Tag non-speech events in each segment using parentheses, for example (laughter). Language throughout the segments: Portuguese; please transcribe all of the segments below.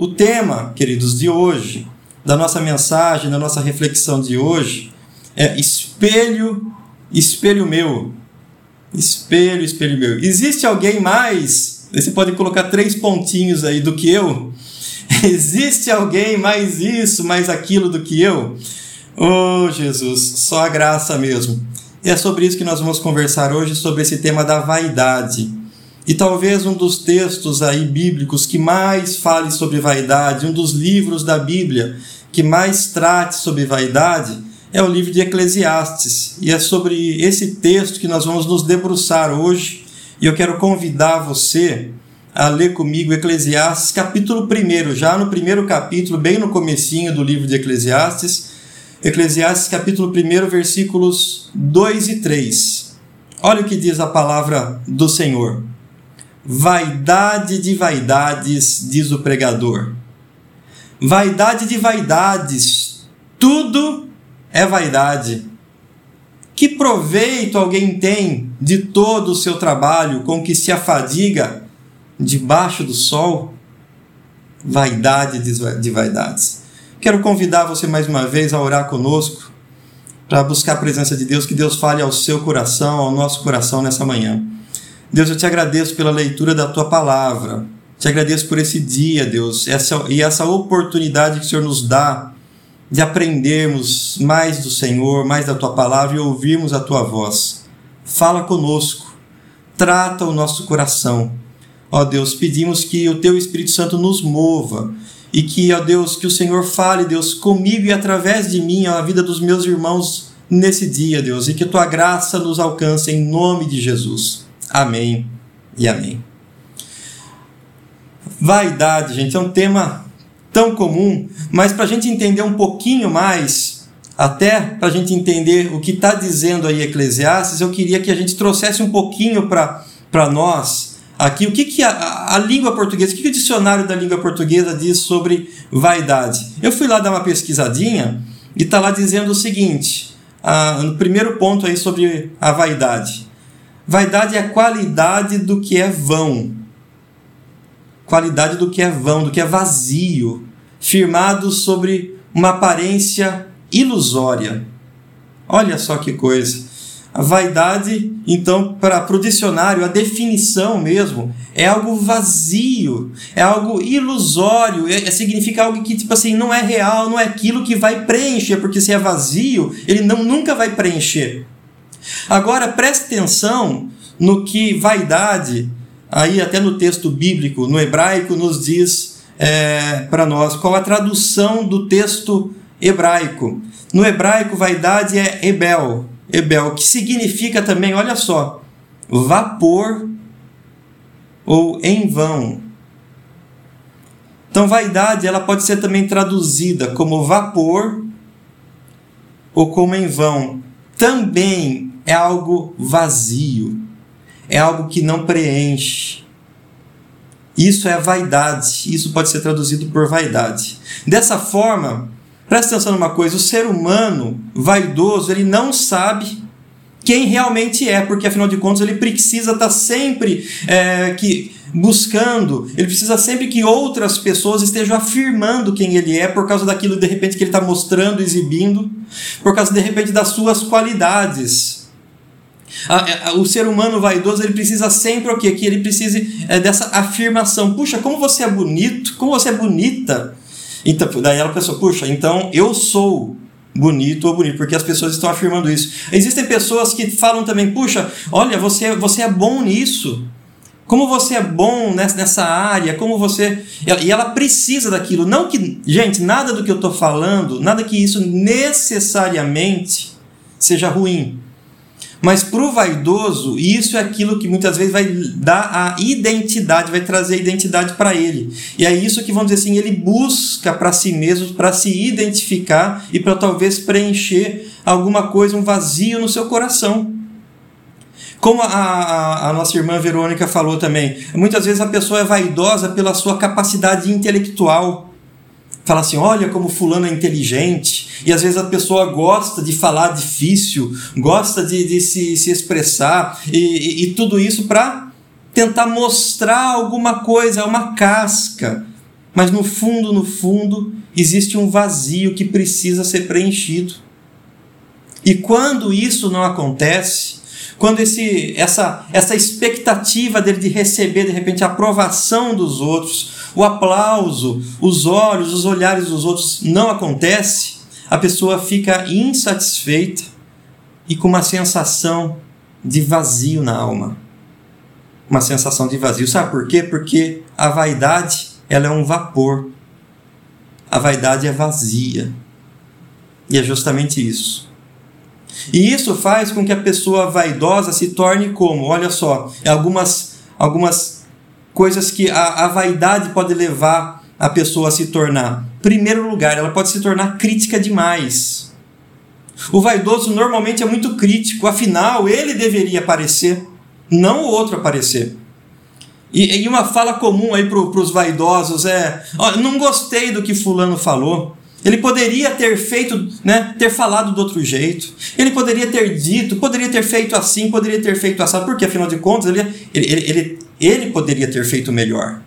o tema, queridos, de hoje, da nossa mensagem, da nossa reflexão de hoje, é espelho, espelho meu. Espelho, espelho meu. Existe alguém mais? Você pode colocar três pontinhos aí do que eu? (laughs) Existe alguém mais isso, mais aquilo do que eu? Oh, Jesus, só a graça mesmo. E é sobre isso que nós vamos conversar hoje, sobre esse tema da vaidade. E talvez um dos textos aí bíblicos que mais fale sobre vaidade, um dos livros da Bíblia que mais trate sobre vaidade, é o livro de Eclesiastes. E é sobre esse texto que nós vamos nos debruçar hoje. E eu quero convidar você a ler comigo Eclesiastes, capítulo 1, já no primeiro capítulo, bem no comecinho do livro de Eclesiastes, Eclesiastes capítulo 1, versículos 2 e 3. Olha o que diz a palavra do Senhor. Vaidade de vaidades, diz o pregador. Vaidade de vaidades, tudo é vaidade. Que proveito alguém tem de todo o seu trabalho com que se afadiga debaixo do sol? Vaidade de vaidades. Quero convidar você mais uma vez a orar conosco, para buscar a presença de Deus, que Deus fale ao seu coração, ao nosso coração nessa manhã. Deus, eu te agradeço pela leitura da tua palavra. Te agradeço por esse dia, Deus, essa, e essa oportunidade que o Senhor nos dá de aprendermos mais do Senhor, mais da tua palavra e ouvirmos a tua voz. Fala conosco, trata o nosso coração. Ó Deus, pedimos que o teu Espírito Santo nos mova e que, ó Deus, que o Senhor fale, Deus, comigo e através de mim, ó, a vida dos meus irmãos nesse dia, Deus, e que tua graça nos alcance em nome de Jesus. Amém e amém. Vaidade, gente, é um tema tão comum, mas para a gente entender um pouquinho mais, até para a gente entender o que está dizendo aí Eclesiastes, eu queria que a gente trouxesse um pouquinho para nós aqui o que, que a, a língua portuguesa, o que, que o dicionário da língua portuguesa diz sobre vaidade. Eu fui lá dar uma pesquisadinha e está lá dizendo o seguinte, no primeiro ponto aí sobre a vaidade. Vaidade é qualidade do que é vão. Qualidade do que é vão, do que é vazio, firmado sobre uma aparência ilusória. Olha só que coisa. A vaidade, então, para o dicionário, a definição mesmo é algo vazio, é algo ilusório, é, é, significa algo que, tipo assim, não é real, não é aquilo que vai preencher, porque se é vazio, ele não, nunca vai preencher. Agora, preste atenção no que vaidade, aí até no texto bíblico, no hebraico, nos diz é, para nós, qual a tradução do texto hebraico. No hebraico, vaidade é ebel, Ebel, que significa também, olha só, vapor ou em vão. Então, vaidade ela pode ser também traduzida como vapor ou como em vão. Também é algo vazio, é algo que não preenche. Isso é vaidade, isso pode ser traduzido por vaidade. Dessa forma, Presta atenção numa coisa: o ser humano vaidoso, ele não sabe quem realmente é, porque afinal de contas ele precisa estar tá sempre é, que buscando, ele precisa sempre que outras pessoas estejam afirmando quem ele é por causa daquilo de repente que ele está mostrando, exibindo, por causa de repente das suas qualidades. O ser humano vaidoso ele precisa sempre o quê? Que ele precise é, dessa afirmação. Puxa, como você é bonito, como você é bonita. Então, daí ela pensou, puxa, então eu sou bonito ou bonito, porque as pessoas estão afirmando isso. Existem pessoas que falam também, puxa, olha, você, você é bom nisso. Como você é bom nessa área, como você. E ela precisa daquilo. Não que. Gente, nada do que eu estou falando, nada que isso necessariamente seja ruim. Mas para o vaidoso, isso é aquilo que muitas vezes vai dar a identidade, vai trazer a identidade para ele. E é isso que, vamos dizer assim, ele busca para si mesmo, para se identificar e para talvez preencher alguma coisa, um vazio no seu coração. Como a, a, a, nossa irmã Verônica falou também, muitas vezes a pessoa é vaidosa pela sua capacidade intelectual fala assim: olha como fulano é inteligente. E às vezes a pessoa gosta de falar difícil, gosta de, de se, se expressar, e, e, e tudo isso para tentar mostrar alguma coisa, uma casca, mas no fundo, no fundo, existe um vazio que precisa ser preenchido. E quando isso não acontece, quando esse, essa, essa expectativa dele de receber de repente a aprovação dos outros, o aplauso, os olhos, os olhares dos outros não acontece, a pessoa fica insatisfeita e com uma sensação de vazio na alma. Uma sensação de vazio. Sabe por quê? Porque a vaidade, ela é um vapor. A vaidade é vazia. E é justamente isso. E isso faz com que a pessoa vaidosa se torne como? Olha só, algumas, algumas coisas que a, a vaidade pode levar a pessoa a se tornar. Primeiro lugar, ela pode se tornar crítica demais. O vaidoso normalmente é muito crítico, afinal, ele deveria aparecer, não o outro aparecer. E, e uma fala comum aí para os vaidosos é: ó, não gostei do que Fulano falou. Ele poderia ter feito, né, ter falado do outro jeito. Ele poderia ter dito, poderia ter feito assim, poderia ter feito assim, porque afinal de contas ele, ele, ele, ele poderia ter feito melhor.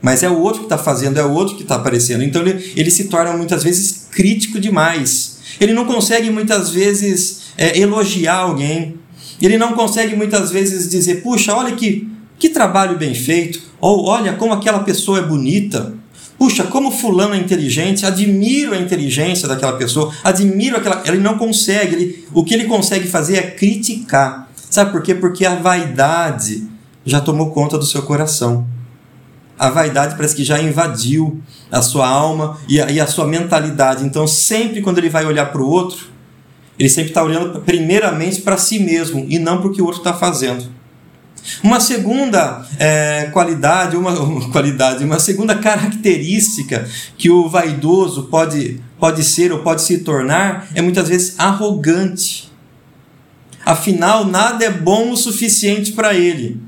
Mas é o outro que está fazendo, é o outro que está aparecendo. Então ele, ele se torna muitas vezes crítico demais. Ele não consegue muitas vezes é, elogiar alguém. Ele não consegue muitas vezes dizer, puxa, olha que, que trabalho bem feito. Ou olha como aquela pessoa é bonita. Puxa, como fulano é inteligente, admiro a inteligência daquela pessoa, admiro aquela. Ele não consegue, ele, o que ele consegue fazer é criticar. Sabe por quê? Porque a vaidade já tomou conta do seu coração. A vaidade parece que já invadiu a sua alma e a, e a sua mentalidade. Então, sempre quando ele vai olhar para o outro, ele sempre está olhando primeiramente para si mesmo e não para o que o outro está fazendo. Uma segunda é, qualidade, uma, uma, qualidade, uma segunda característica que o vaidoso pode, pode ser ou pode se tornar é muitas vezes arrogante. Afinal, nada é bom o suficiente para ele.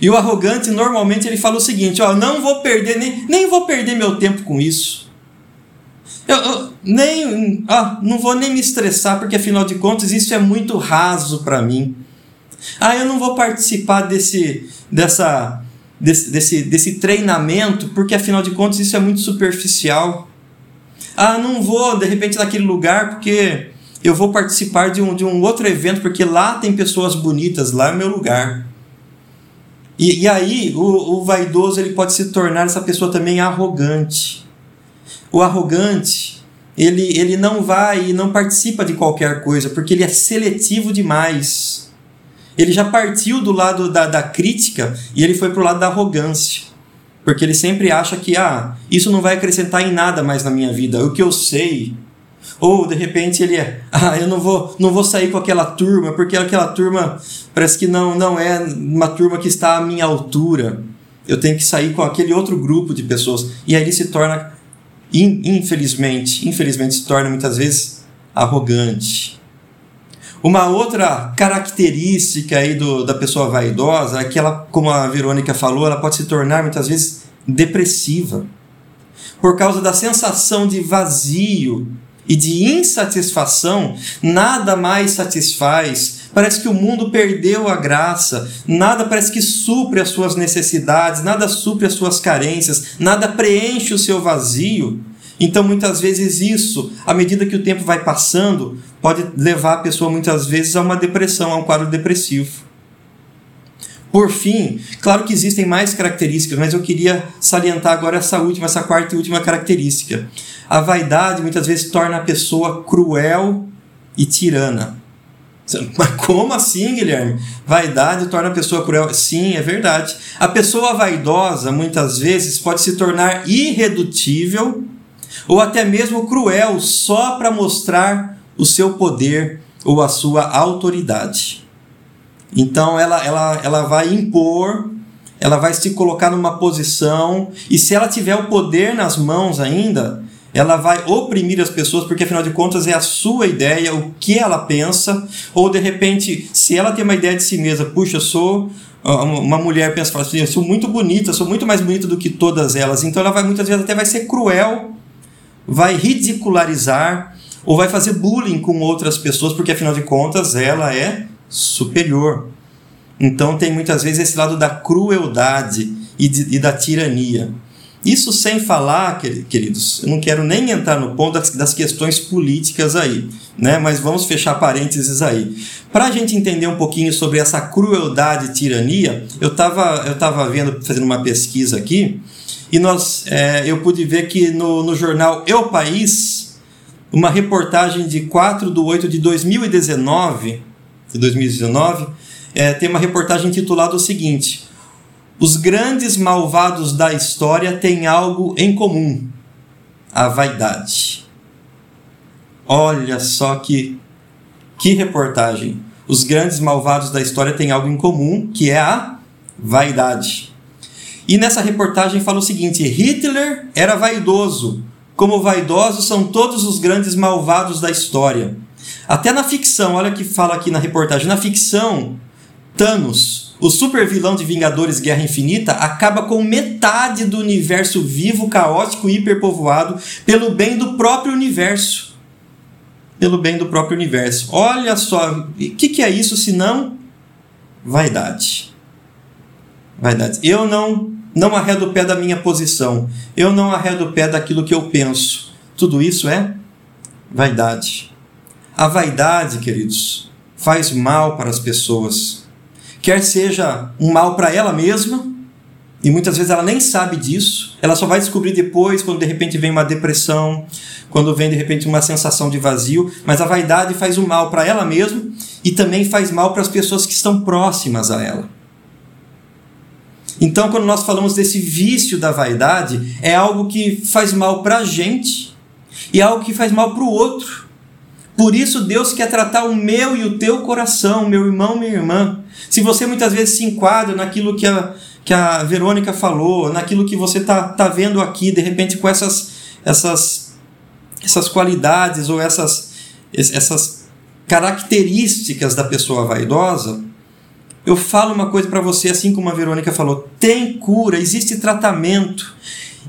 E o arrogante normalmente ele fala o seguinte: ó, não vou perder nem, nem vou perder meu tempo com isso. Eu, eu nem, ó, não vou nem me estressar porque afinal de contas isso é muito raso para mim. Ah, eu não vou participar desse, dessa, desse, desse, desse treinamento, porque afinal de contas isso é muito superficial. Ah, não vou de repente naquele lugar porque eu vou participar de um, de um outro evento, porque lá tem pessoas bonitas, lá é meu lugar. E, e aí o, o vaidoso ele pode se tornar essa pessoa também arrogante. O arrogante, ele, ele não vai e não participa de qualquer coisa, porque ele é seletivo demais ele já partiu do lado da, da crítica e ele foi para o lado da arrogância. Porque ele sempre acha que, ah, isso não vai acrescentar em nada mais na minha vida, o que eu sei. Ou de repente ele é, ah, eu não vou, não vou sair com aquela turma, porque aquela turma parece que não, não é uma turma que está à minha altura. Eu tenho que sair com aquele outro grupo de pessoas. E aí ele se torna, infelizmente, infelizmente se torna muitas vezes arrogante. Uma outra característica aí do, da pessoa vaidosa é que ela, como a Verônica falou, ela pode se tornar muitas vezes depressiva. Por causa da sensação de vazio e de insatisfação, nada mais satisfaz. Parece que o mundo perdeu a graça, nada parece que supre as suas necessidades, nada supre as suas carências, nada preenche o seu vazio. Então, muitas vezes, isso, à medida que o tempo vai passando, pode levar a pessoa, muitas vezes, a uma depressão, a um quadro depressivo. Por fim, claro que existem mais características, mas eu queria salientar agora essa última, essa quarta e última característica. A vaidade muitas vezes torna a pessoa cruel e tirana. (laughs) Mas como assim, Guilherme? Vaidade torna a pessoa cruel? Sim, é verdade. A pessoa vaidosa muitas vezes pode se tornar irredutível ou até mesmo cruel só para mostrar o seu poder ou a sua autoridade. Então ela, ela, ela vai impor, ela vai se colocar numa posição, e se ela tiver o poder nas mãos ainda, ela vai oprimir as pessoas, porque afinal de contas é a sua ideia, o que ela pensa, ou de repente, se ela tem uma ideia de si mesma, puxa, eu sou uma mulher pensa assim, eu sou muito bonita, sou muito mais bonita do que todas elas, então ela vai muitas vezes até vai ser cruel vai ridicularizar ou vai fazer bullying com outras pessoas, porque afinal de contas ela é superior. Então tem muitas vezes esse lado da crueldade e, de, e da tirania. Isso sem falar, queridos, eu não quero nem entrar no ponto das, das questões políticas aí, né? mas vamos fechar parênteses aí. Para a gente entender um pouquinho sobre essa crueldade e tirania, eu estava eu tava vendo, fazendo uma pesquisa aqui, e nós, é, eu pude ver que no, no jornal Eu País, uma reportagem de 4 de 8 de 2019, de 2019 é, tem uma reportagem intitulada o seguinte: Os grandes malvados da história têm algo em comum: a vaidade. Olha só que, que reportagem. Os grandes malvados da história têm algo em comum, que é a vaidade. E nessa reportagem fala o seguinte: Hitler era vaidoso, como vaidosos são todos os grandes malvados da história. Até na ficção, olha que fala aqui na reportagem: na ficção, Thanos, o super vilão de Vingadores Guerra Infinita, acaba com metade do universo vivo, caótico e hiperpovoado pelo bem do próprio universo. Pelo bem do próprio universo. Olha só, o que, que é isso se não vaidade? Vaidade. Eu não não arredo o pé da minha posição. Eu não arredo o pé daquilo que eu penso. Tudo isso é vaidade. A vaidade, queridos, faz mal para as pessoas. Quer seja um mal para ela mesma, e muitas vezes ela nem sabe disso, ela só vai descobrir depois, quando de repente vem uma depressão, quando vem de repente uma sensação de vazio, mas a vaidade faz o um mal para ela mesma e também faz mal para as pessoas que estão próximas a ela. Então, quando nós falamos desse vício da vaidade, é algo que faz mal para a gente e algo que faz mal para o outro. Por isso, Deus quer tratar o meu e o teu coração, meu irmão, minha irmã. Se você muitas vezes se enquadra naquilo que a, que a Verônica falou, naquilo que você está tá vendo aqui, de repente com essas, essas, essas qualidades ou essas, essas características da pessoa vaidosa, eu falo uma coisa para você, assim como a Verônica falou: tem cura, existe tratamento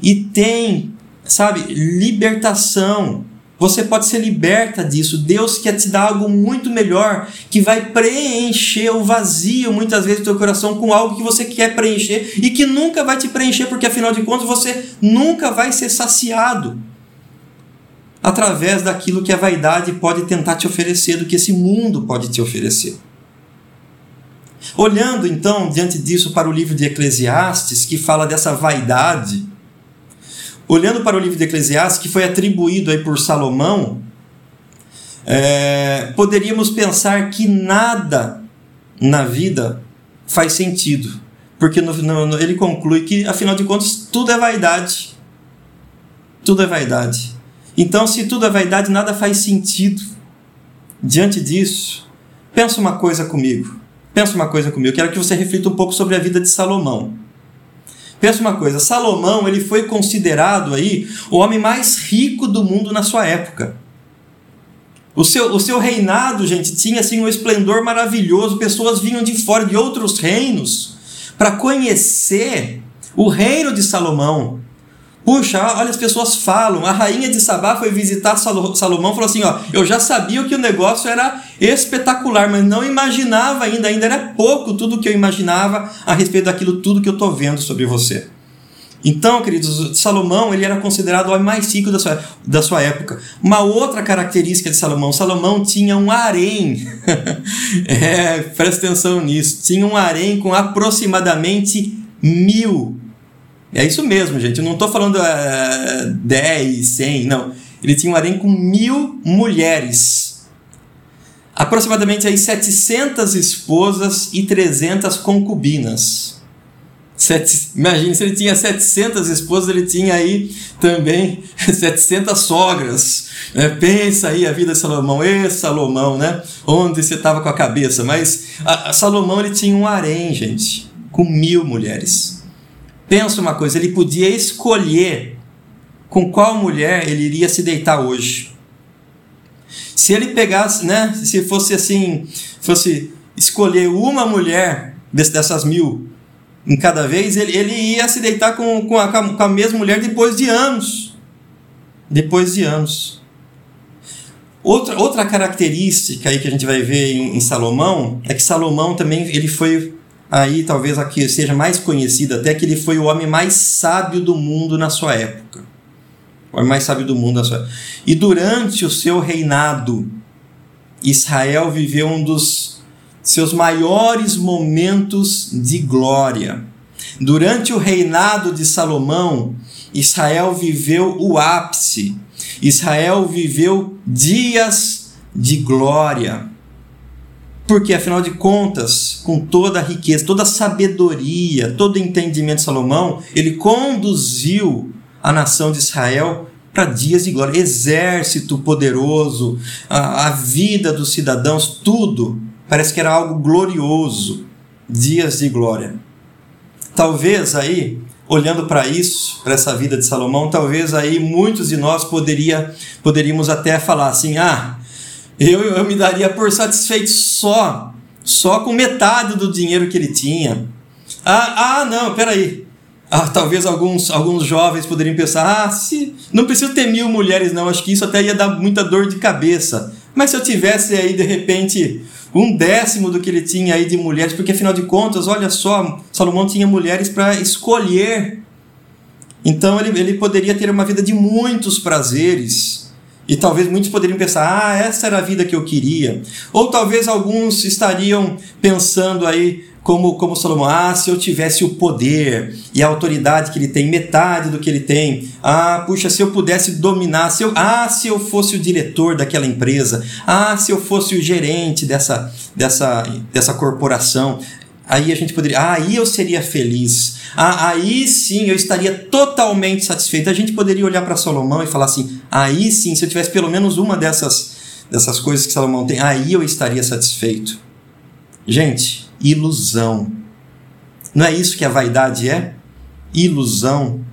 e tem, sabe, libertação. Você pode ser liberta disso. Deus quer te dar algo muito melhor que vai preencher o vazio muitas vezes do teu coração com algo que você quer preencher e que nunca vai te preencher, porque afinal de contas você nunca vai ser saciado através daquilo que a vaidade pode tentar te oferecer, do que esse mundo pode te oferecer. Olhando então diante disso para o livro de Eclesiastes, que fala dessa vaidade, olhando para o livro de Eclesiastes, que foi atribuído aí por Salomão, é, poderíamos pensar que nada na vida faz sentido, porque no, no, ele conclui que, afinal de contas, tudo é vaidade. Tudo é vaidade. Então, se tudo é vaidade, nada faz sentido. Diante disso, pensa uma coisa comigo. Pensa uma coisa comigo, quero que você reflita um pouco sobre a vida de Salomão. Pensa uma coisa, Salomão ele foi considerado aí o homem mais rico do mundo na sua época. O seu, o seu reinado, gente, tinha assim um esplendor maravilhoso. Pessoas vinham de fora de outros reinos para conhecer o reino de Salomão. Puxa, olha, as pessoas falam. A rainha de Sabá foi visitar Salomão e falou assim: ó, eu já sabia que o negócio era espetacular, mas não imaginava ainda, ainda era pouco tudo que eu imaginava a respeito daquilo tudo que eu estou vendo sobre você. Então, queridos, Salomão ele era considerado o homem mais rico da sua, da sua época. Uma outra característica de Salomão, Salomão tinha um harém. (laughs) é, presta atenção nisso. Tinha um harém com aproximadamente mil é isso mesmo, gente. Eu não estou falando uh, 10, 100, não. Ele tinha um harém com mil mulheres. Aproximadamente aí 700 esposas e 300 concubinas. Sete, imagine se ele tinha 700 esposas, ele tinha aí também (laughs) 700 sogras. É, pensa aí a vida de Salomão. Ê, Salomão, né? Onde você estava com a cabeça? Mas a, a Salomão ele tinha um harém, gente, com mil mulheres. Pensa uma coisa, ele podia escolher com qual mulher ele iria se deitar hoje. Se ele pegasse, né, se fosse assim, fosse escolher uma mulher dessas mil em cada vez, ele, ele ia se deitar com, com, a, com a mesma mulher depois de anos. Depois de anos. Outra, outra característica aí que a gente vai ver em, em Salomão é que Salomão também ele foi aí talvez aqui seja mais conhecido até que ele foi o homem mais sábio do mundo na sua época. O homem mais sábio do mundo na sua época. E durante o seu reinado, Israel viveu um dos seus maiores momentos de glória. Durante o reinado de Salomão, Israel viveu o ápice. Israel viveu dias de glória. Porque, afinal de contas, com toda a riqueza, toda a sabedoria, todo o entendimento de Salomão, ele conduziu a nação de Israel para dias de glória. Exército poderoso, a, a vida dos cidadãos, tudo parece que era algo glorioso. Dias de glória. Talvez aí, olhando para isso, para essa vida de Salomão, talvez aí muitos de nós poderia, poderíamos até falar assim: ah, eu, eu me daria por satisfeito só, só com metade do dinheiro que ele tinha. Ah, ah não, peraí. Ah, talvez alguns, alguns jovens poderiam pensar: ah, se, não preciso ter mil mulheres, não, acho que isso até ia dar muita dor de cabeça. Mas se eu tivesse aí, de repente, um décimo do que ele tinha aí de mulheres, porque afinal de contas, olha só, Salomão tinha mulheres para escolher. Então ele, ele poderia ter uma vida de muitos prazeres. E talvez muitos poderiam pensar: ah, essa era a vida que eu queria. Ou talvez alguns estariam pensando aí, como, como Salomão: ah, se eu tivesse o poder e a autoridade que ele tem, metade do que ele tem. Ah, puxa, se eu pudesse dominar. Se eu, ah, se eu fosse o diretor daquela empresa. Ah, se eu fosse o gerente dessa, dessa, dessa corporação. Aí a gente poderia, ah, aí eu seria feliz. Ah, aí sim eu estaria totalmente satisfeito. A gente poderia olhar para Salomão e falar assim: aí sim, se eu tivesse pelo menos uma dessas, dessas coisas que Salomão tem, aí eu estaria satisfeito. Gente, ilusão. Não é isso que a vaidade é? Ilusão,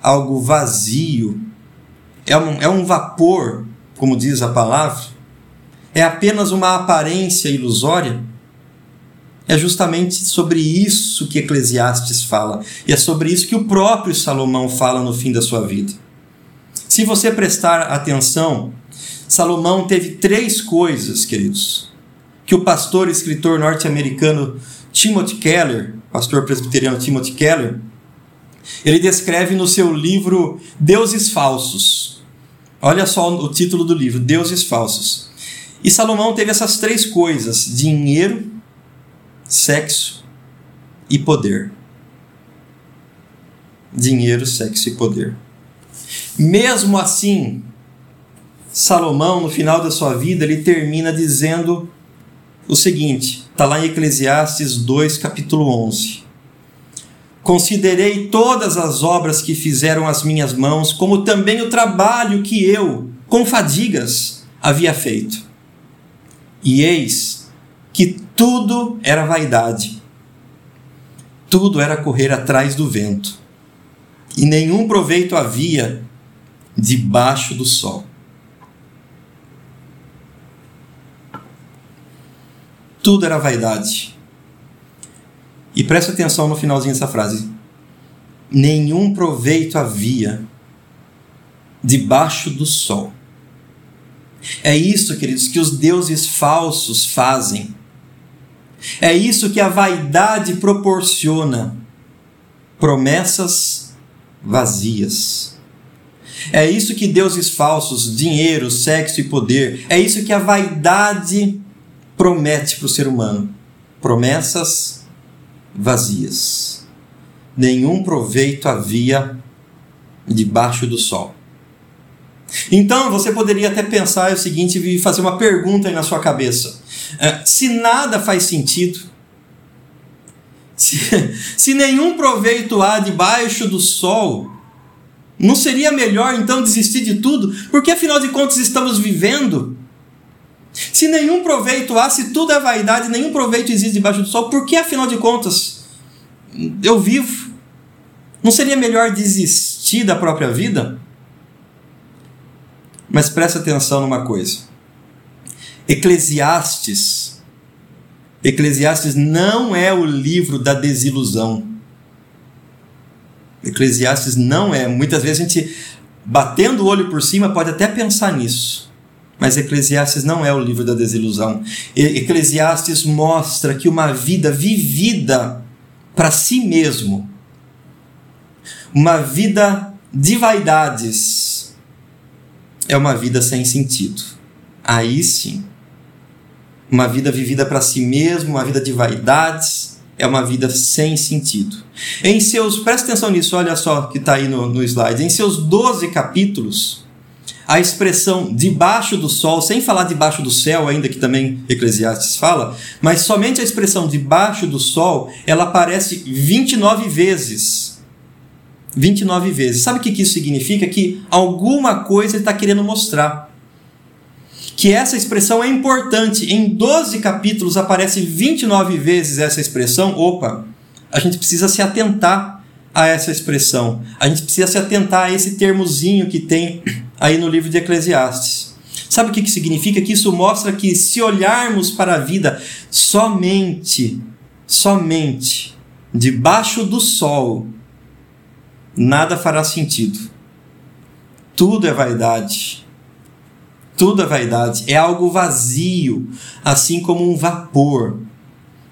algo vazio. É um, é um vapor, como diz a palavra. É apenas uma aparência ilusória é justamente sobre isso que Eclesiastes fala, e é sobre isso que o próprio Salomão fala no fim da sua vida. Se você prestar atenção, Salomão teve três coisas, queridos, que o pastor e escritor norte-americano Timothy Keller, pastor presbiteriano Timothy Keller, ele descreve no seu livro Deuses Falsos. Olha só o título do livro, Deuses Falsos. E Salomão teve essas três coisas: dinheiro, sexo e poder. Dinheiro, sexo e poder. Mesmo assim, Salomão, no final da sua vida, ele termina dizendo o seguinte: está lá em Eclesiastes 2, capítulo 11. Considerei todas as obras que fizeram as minhas mãos, como também o trabalho que eu, com fadigas, havia feito. E eis que tudo era vaidade, tudo era correr atrás do vento, e nenhum proveito havia debaixo do sol. Tudo era vaidade. E preste atenção no finalzinho dessa frase. Nenhum proveito havia debaixo do sol. É isso, queridos, que os deuses falsos fazem é isso que a vaidade proporciona: promessas vazias. É isso que deuses falsos, dinheiro, sexo e poder, é isso que a vaidade promete para o ser humano: promessas vazias. Nenhum proveito havia debaixo do sol. Então você poderia até pensar o seguinte e fazer uma pergunta aí na sua cabeça. É, se nada faz sentido, se, (laughs) se nenhum proveito há debaixo do sol, não seria melhor então desistir de tudo? Porque afinal de contas estamos vivendo. Se nenhum proveito há, se tudo é vaidade, nenhum proveito existe debaixo do sol, por que afinal de contas eu vivo? Não seria melhor desistir da própria vida? Mas presta atenção numa coisa. Eclesiastes. Eclesiastes não é o livro da desilusão. Eclesiastes não é. Muitas vezes a gente, batendo o olho por cima, pode até pensar nisso. Mas Eclesiastes não é o livro da desilusão. Eclesiastes mostra que uma vida vivida para si mesmo, uma vida de vaidades, é uma vida sem sentido. Aí sim, uma vida vivida para si mesmo, uma vida de vaidades, é uma vida sem sentido. Em seus, presta atenção nisso, olha só que está aí no, no slide. Em seus 12 capítulos, a expressão debaixo do sol, sem falar debaixo do céu, ainda que também Eclesiastes fala, mas somente a expressão debaixo do sol, ela aparece 29 vezes. 29 vezes. Sabe o que isso significa? Que alguma coisa ele está querendo mostrar. Que essa expressão é importante. Em 12 capítulos aparece 29 vezes essa expressão. Opa, a gente precisa se atentar a essa expressão. A gente precisa se atentar a esse termozinho que tem aí no livro de Eclesiastes. Sabe o que, que significa? Que isso mostra que se olharmos para a vida somente, somente debaixo do sol, nada fará sentido. Tudo é vaidade. Tudo é vaidade. É algo vazio, assim como um vapor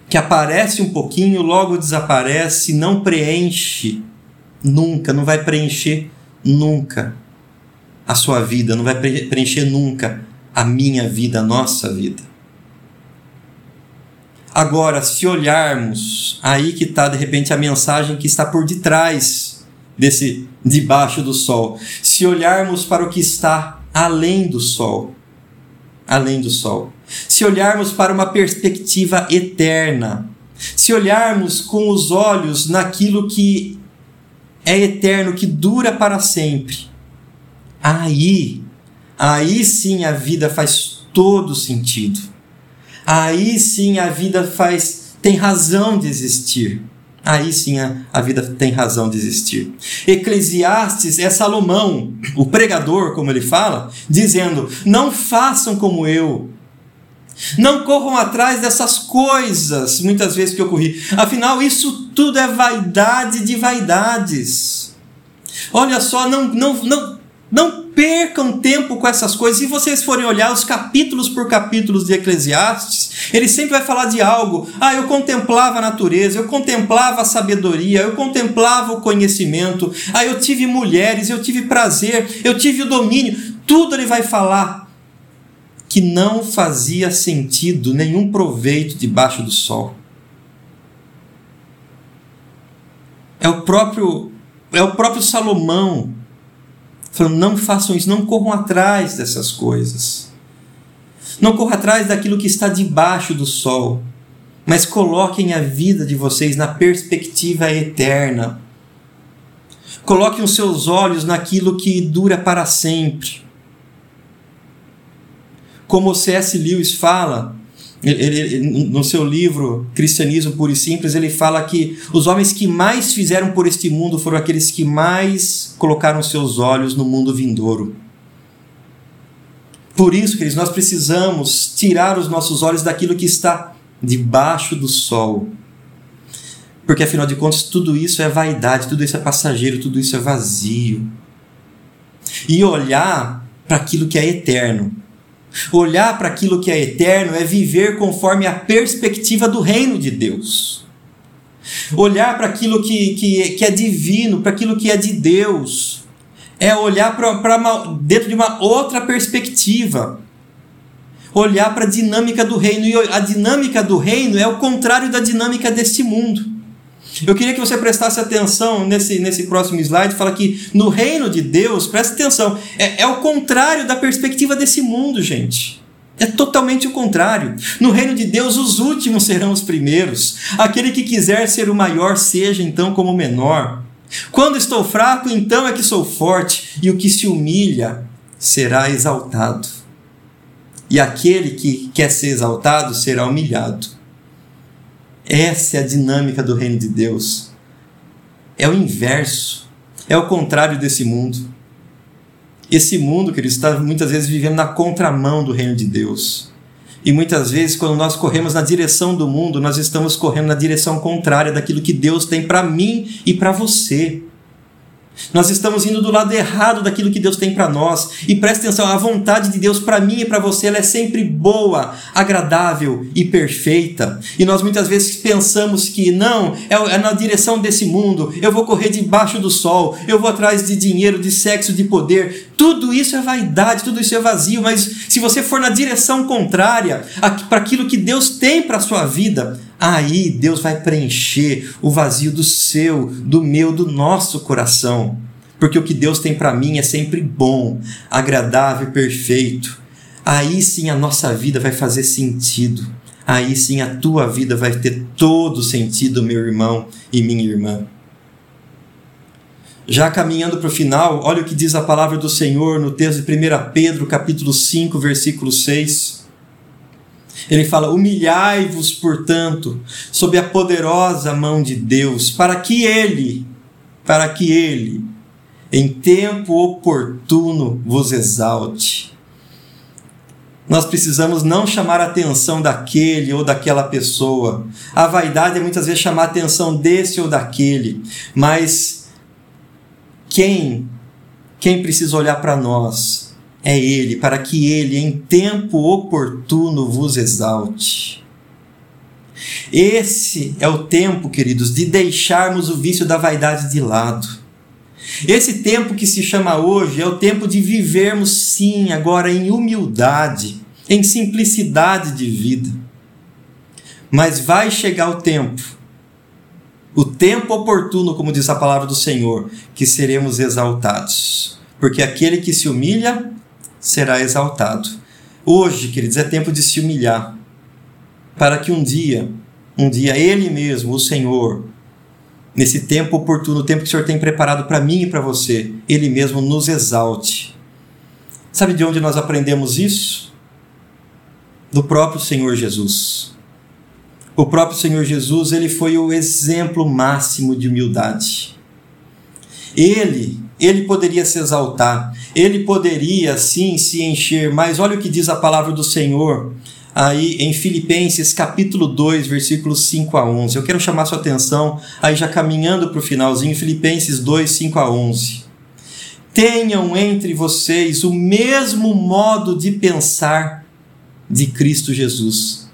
que aparece um pouquinho, logo desaparece, não preenche nunca, não vai preencher nunca a sua vida, não vai preencher nunca a minha vida, a nossa vida. Agora, se olharmos, aí que está de repente a mensagem que está por detrás desse debaixo do sol. Se olharmos para o que está além do sol, além do sol. Se olharmos para uma perspectiva eterna, se olharmos com os olhos naquilo que é eterno, que dura para sempre, aí, aí sim a vida faz todo sentido. Aí sim a vida faz tem razão de existir. Aí sim a, a vida tem razão de existir. Eclesiastes é Salomão, o pregador, como ele fala, dizendo: Não façam como eu. Não corram atrás dessas coisas, muitas vezes que ocorri. Afinal, isso tudo é vaidade de vaidades. Olha só, não, não, não, não percam tempo com essas coisas. Se vocês forem olhar os capítulos por capítulos de Eclesiastes, ele sempre vai falar de algo. Ah, eu contemplava a natureza, eu contemplava a sabedoria, eu contemplava o conhecimento. Ah, eu tive mulheres, eu tive prazer, eu tive o domínio. Tudo ele vai falar que não fazia sentido nenhum proveito debaixo do sol. É o próprio é o próprio Salomão falando: não façam isso, não corram atrás dessas coisas. Não corram atrás daquilo que está debaixo do sol, mas coloquem a vida de vocês na perspectiva eterna. Coloquem os seus olhos naquilo que dura para sempre. Como o C.S. Lewis fala, ele, ele, no seu livro Cristianismo Puro e Simples, ele fala que os homens que mais fizeram por este mundo foram aqueles que mais colocaram seus olhos no mundo vindouro. Por isso, queridos, nós precisamos tirar os nossos olhos daquilo que está debaixo do sol. Porque afinal de contas, tudo isso é vaidade, tudo isso é passageiro, tudo isso é vazio. E olhar para aquilo que é eterno Olhar para aquilo que é eterno é viver conforme a perspectiva do reino de Deus. Olhar para aquilo que, que, que é divino, para aquilo que é de Deus, é olhar para dentro de uma outra perspectiva. Olhar para a dinâmica do reino. E a dinâmica do reino é o contrário da dinâmica deste mundo. Eu queria que você prestasse atenção nesse, nesse próximo slide, fala que no reino de Deus, presta atenção, é, é o contrário da perspectiva desse mundo, gente. É totalmente o contrário. No reino de Deus, os últimos serão os primeiros. Aquele que quiser ser o maior, seja então como o menor. Quando estou fraco, então é que sou forte, e o que se humilha será exaltado. E aquele que quer ser exaltado será humilhado. Essa é a dinâmica do reino de Deus. É o inverso. É o contrário desse mundo. Esse mundo, querido, está muitas vezes vivendo na contramão do reino de Deus. E muitas vezes, quando nós corremos na direção do mundo, nós estamos correndo na direção contrária daquilo que Deus tem para mim e para você. Nós estamos indo do lado errado daquilo que Deus tem para nós. E preste atenção, a vontade de Deus para mim e para você, ela é sempre boa, agradável e perfeita. E nós muitas vezes pensamos que não, é, é na direção desse mundo, eu vou correr debaixo do sol, eu vou atrás de dinheiro, de sexo, de poder. Tudo isso é vaidade, tudo isso é vazio, mas se você for na direção contrária para aquilo que Deus tem para a sua vida, aí Deus vai preencher o vazio do seu, do meu, do nosso coração. Porque o que Deus tem para mim é sempre bom, agradável e perfeito. Aí sim a nossa vida vai fazer sentido. Aí sim a tua vida vai ter todo sentido, meu irmão e minha irmã. Já caminhando para o final, olha o que diz a palavra do Senhor no texto de 1 Pedro, capítulo 5, versículo 6. Ele fala: Humilhai-vos, portanto, sob a poderosa mão de Deus, para que Ele, para que Ele, em tempo oportuno, vos exalte. Nós precisamos não chamar a atenção daquele ou daquela pessoa. A vaidade é muitas vezes chamar a atenção desse ou daquele, mas quem quem precisa olhar para nós é Ele, para que Ele, em tempo oportuno, vos exalte. Esse é o tempo, queridos, de deixarmos o vício da vaidade de lado. Esse tempo que se chama hoje é o tempo de vivermos, sim, agora em humildade, em simplicidade de vida. Mas vai chegar o tempo, o tempo oportuno, como diz a palavra do Senhor, que seremos exaltados. Porque aquele que se humilha será exaltado. Hoje, queridos, é tempo de se humilhar, para que um dia, um dia Ele mesmo, o Senhor, nesse tempo oportuno, o tempo que o Senhor tem preparado para mim e para você, Ele mesmo nos exalte. Sabe de onde nós aprendemos isso? Do próprio Senhor Jesus. O próprio Senhor Jesus, ele foi o exemplo máximo de humildade. Ele ele poderia se exaltar, ele poderia sim se encher, mas olha o que diz a palavra do Senhor aí em Filipenses capítulo 2, versículos 5 a 11. Eu quero chamar sua atenção aí já caminhando para o finalzinho, Filipenses 2, 5 a 11. Tenham entre vocês o mesmo modo de pensar de Cristo Jesus.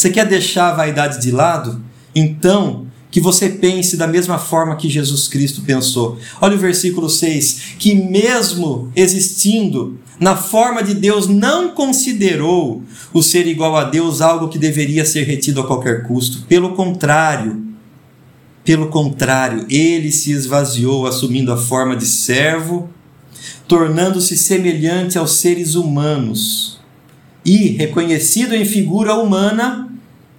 Você quer deixar a vaidade de lado? Então, que você pense da mesma forma que Jesus Cristo pensou. Olha o versículo 6: que mesmo existindo na forma de Deus, não considerou o ser igual a Deus algo que deveria ser retido a qualquer custo. Pelo contrário, pelo contrário, ele se esvaziou, assumindo a forma de servo, tornando-se semelhante aos seres humanos. E, reconhecido em figura humana,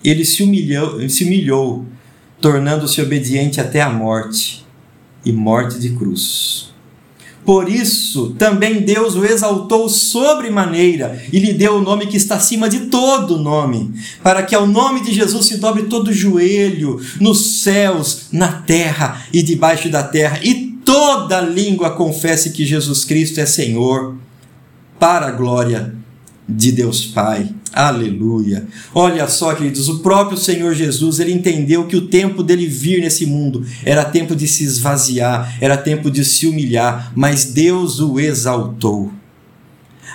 ele se humilhou, se humilhou tornando-se obediente até a morte e morte de cruz. Por isso, também Deus o exaltou sobremaneira e lhe deu o nome que está acima de todo nome, para que ao nome de Jesus se dobre todo joelho, nos céus, na terra e debaixo da terra, e toda língua confesse que Jesus Cristo é Senhor, para a glória de Deus Pai. Aleluia. Olha só, queridos, o próprio Senhor Jesus, ele entendeu que o tempo dele vir nesse mundo era tempo de se esvaziar, era tempo de se humilhar, mas Deus o exaltou.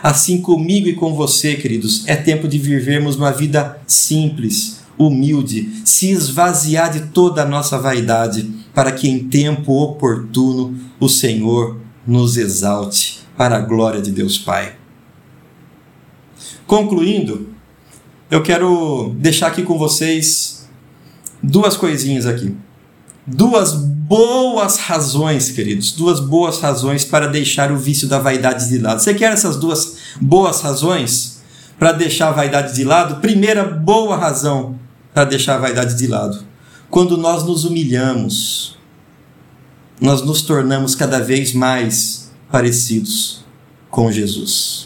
Assim comigo e com você, queridos, é tempo de vivermos uma vida simples, humilde, se esvaziar de toda a nossa vaidade, para que em tempo oportuno o Senhor nos exalte para a glória de Deus Pai. Concluindo, eu quero deixar aqui com vocês duas coisinhas aqui. Duas boas razões, queridos, duas boas razões para deixar o vício da vaidade de lado. Você quer essas duas boas razões para deixar a vaidade de lado? Primeira boa razão para deixar a vaidade de lado. Quando nós nos humilhamos, nós nos tornamos cada vez mais parecidos com Jesus.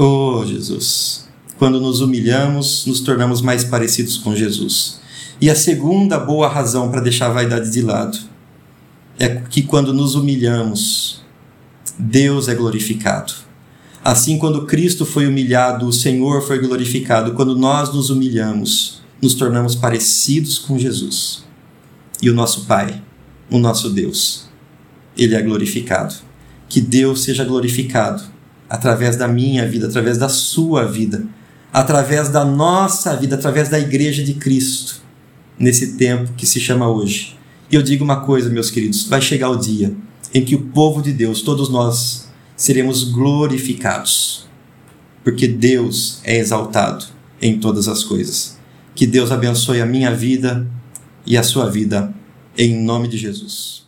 Oh, Jesus! Quando nos humilhamos, nos tornamos mais parecidos com Jesus. E a segunda boa razão para deixar a vaidade de lado é que quando nos humilhamos, Deus é glorificado. Assim, quando Cristo foi humilhado, o Senhor foi glorificado. Quando nós nos humilhamos, nos tornamos parecidos com Jesus. E o nosso Pai, o nosso Deus, ele é glorificado. Que Deus seja glorificado através da minha vida, através da sua vida, através da nossa vida, através da igreja de Cristo, nesse tempo que se chama hoje. E eu digo uma coisa, meus queridos: vai chegar o dia em que o povo de Deus, todos nós, seremos glorificados, porque Deus é exaltado em todas as coisas. Que Deus abençoe a minha vida e a sua vida, em nome de Jesus.